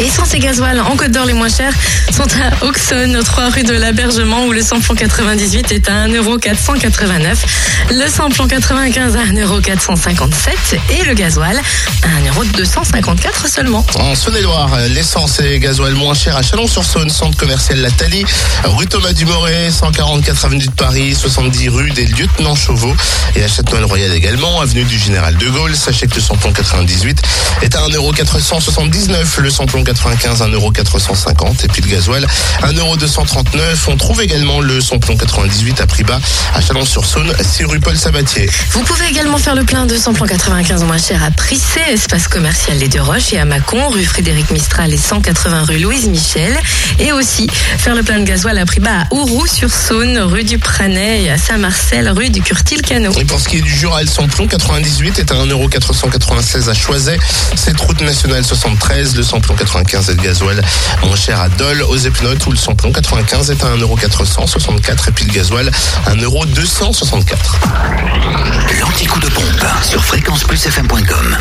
Essence et gasoil en Côte d'Or les moins chers sont à Auxonne, 3 rue de l'Abergement, où le samplon 98 est à 1,489€, le samplon 95 à 1,457€ et le gasoil à 1,254€ seulement. En Saône-et-Loire, l'essence et gasoil moins cher à Chalon-sur-Saône, centre commercial La Thalie, rue Thomas Dumoré, 144 avenue de Paris, 70 rue des Lieutenants Chauveau et à Châtenois-le-Royal également, avenue du Général de Gaulle. Sachez que le samplon 98 est à 1,479€, le samplon 95 1,450€ et puis le gasoil 1,239€. On trouve également le samplon 98 à prix bas à Chalon-sur-Saône, 6 rue Paul Sabatier. Vous pouvez également faire le plein de samplon 95 moins cher à Prissé, espace commercial Les Deux Roches et à Mâcon, rue Frédéric Mistral et 180 rue Louise Michel. Et aussi faire le plein de gasoil à prix bas à Ouroux-sur-Saône, rue du Pranet et à Saint-Marcel, rue du Curtil-Canot. Et pour ce qui est du Jura, le samplon 98 est à 1,496€ à Choiset. Cette route nationale 73, le samplon 95 et le gasoil moins cher à Dole, aux Epnotes où le samplon 95 est à 1,464€ et puis le gasoil 1,264€. L'anticoup de pompe sur fréquenceplusfm.com.